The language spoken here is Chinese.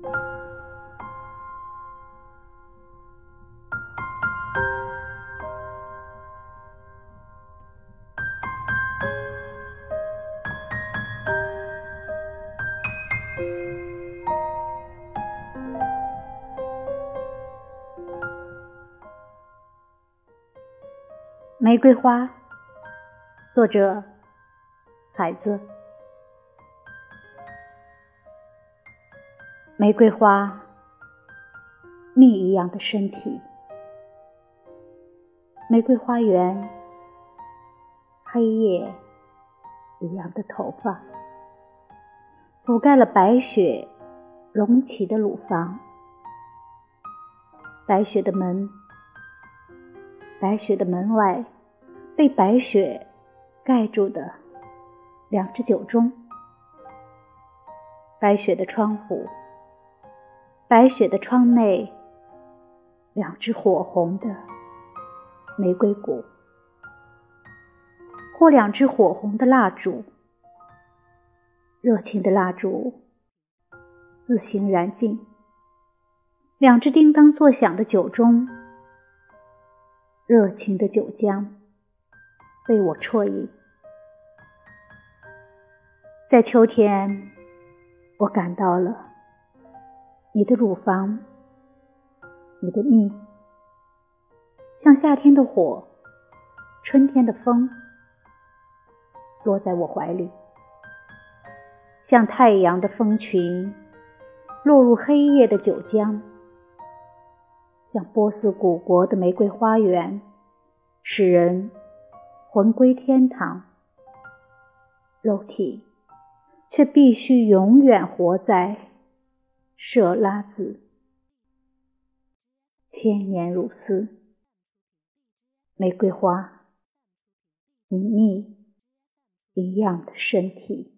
玫瑰花，作者海子。玫瑰花，蜜一样的身体。玫瑰花园，黑夜一样的头发，覆盖了白雪隆起的乳房。白雪的门。白雪的门外，被白雪盖住的两只酒盅；白雪的窗户，白雪的窗内，两只火红的玫瑰谷，或两只火红的蜡烛，热情的蜡烛自行燃尽；两只叮当作响的酒盅。热情的酒浆被我啜饮，在秋天，我感到了你的乳房，你的蜜，像夏天的火，春天的风，落在我怀里，像太阳的风群，落入黑夜的九江。像波斯古国的玫瑰花园，使人魂归天堂，肉体却必须永远活在舍拉子。千年如丝，玫瑰花，你蜜一样的身体。